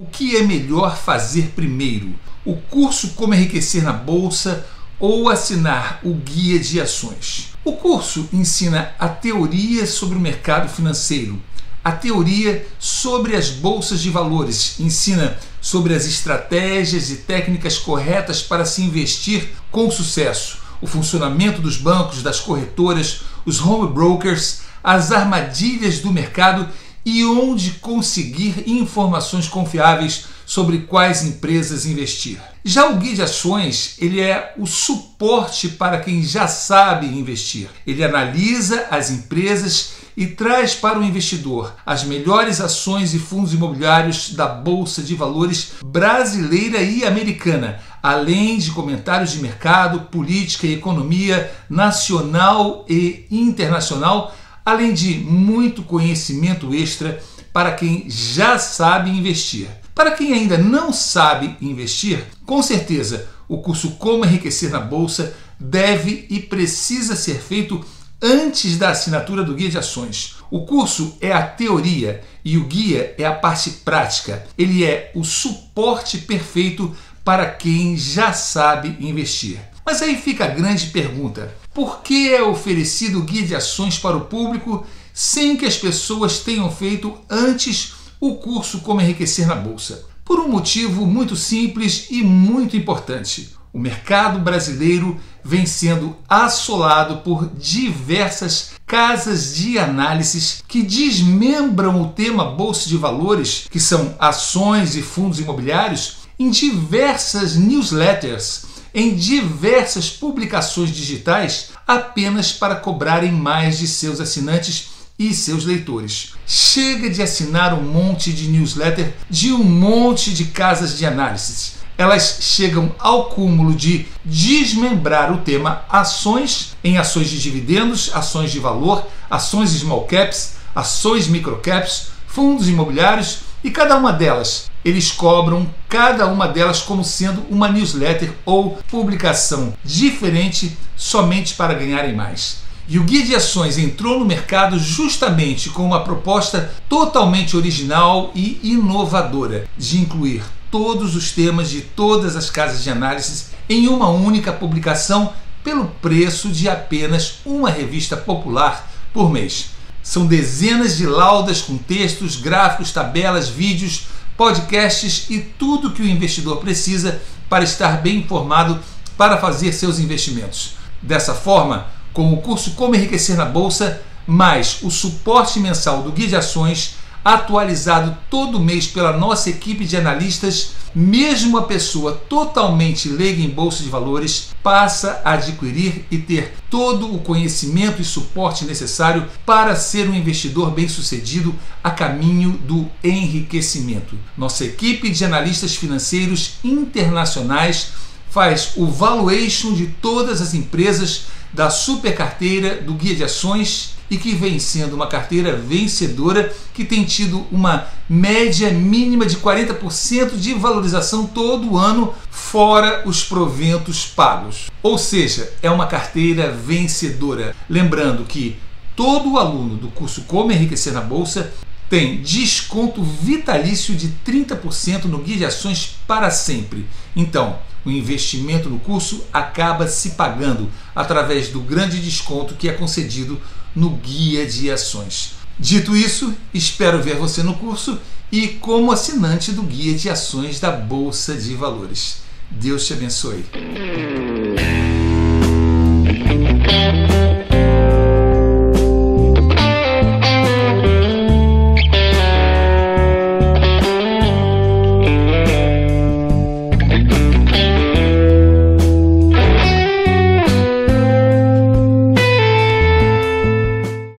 O que é melhor fazer primeiro? O curso Como Enriquecer na Bolsa ou assinar o Guia de Ações? O curso ensina a teoria sobre o mercado financeiro, a teoria sobre as bolsas de valores, ensina sobre as estratégias e técnicas corretas para se investir com sucesso, o funcionamento dos bancos, das corretoras, os home brokers, as armadilhas do mercado e onde conseguir informações confiáveis sobre quais empresas investir. Já o guia de ações, ele é o suporte para quem já sabe investir. Ele analisa as empresas e traz para o investidor as melhores ações e fundos imobiliários da bolsa de valores brasileira e americana, além de comentários de mercado, política e economia nacional e internacional além de muito conhecimento extra para quem já sabe investir. Para quem ainda não sabe investir, com certeza o curso Como Enriquecer na Bolsa deve e precisa ser feito antes da assinatura do guia de ações. O curso é a teoria e o guia é a parte prática. Ele é o suporte perfeito para quem já sabe investir. Mas aí fica a grande pergunta: por que é oferecido guia de ações para o público sem que as pessoas tenham feito antes o curso Como Enriquecer na Bolsa? Por um motivo muito simples e muito importante. O mercado brasileiro vem sendo assolado por diversas casas de análises que desmembram o tema bolsa de valores, que são ações e fundos imobiliários, em diversas newsletters em diversas publicações digitais apenas para cobrarem mais de seus assinantes e seus leitores. Chega de assinar um monte de newsletter de um monte de casas de análises. Elas chegam ao cúmulo de desmembrar o tema ações em ações de dividendos, ações de valor, ações small caps, ações microcaps, fundos imobiliários e cada uma delas eles cobram cada uma delas como sendo uma newsletter ou publicação diferente somente para ganharem mais. E o Guia de Ações entrou no mercado justamente com uma proposta totalmente original e inovadora de incluir todos os temas de todas as casas de análise em uma única publicação pelo preço de apenas uma revista popular por mês. São dezenas de laudas com textos, gráficos, tabelas, vídeos, podcasts e tudo que o investidor precisa para estar bem informado para fazer seus investimentos. Dessa forma, com o curso Como Enriquecer na Bolsa, mais o suporte mensal do Guia de Ações, atualizado todo mês pela nossa equipe de analistas, mesmo a pessoa totalmente leiga em bolsa de valores passa a adquirir e ter todo o conhecimento e suporte necessário para ser um investidor bem-sucedido a caminho do enriquecimento. Nossa equipe de analistas financeiros internacionais faz o valuation de todas as empresas da super carteira do guia de ações e que vem sendo uma carteira vencedora que tem tido uma média mínima de 40% de valorização todo ano, fora os proventos pagos. Ou seja, é uma carteira vencedora. Lembrando que todo aluno do curso Como Enriquecer na Bolsa tem desconto vitalício de 30% no guia de ações para sempre. Então, o investimento no curso acaba se pagando através do grande desconto que é concedido no guia de ações. Dito isso, espero ver você no curso e como assinante do guia de ações da Bolsa de Valores. Deus te abençoe.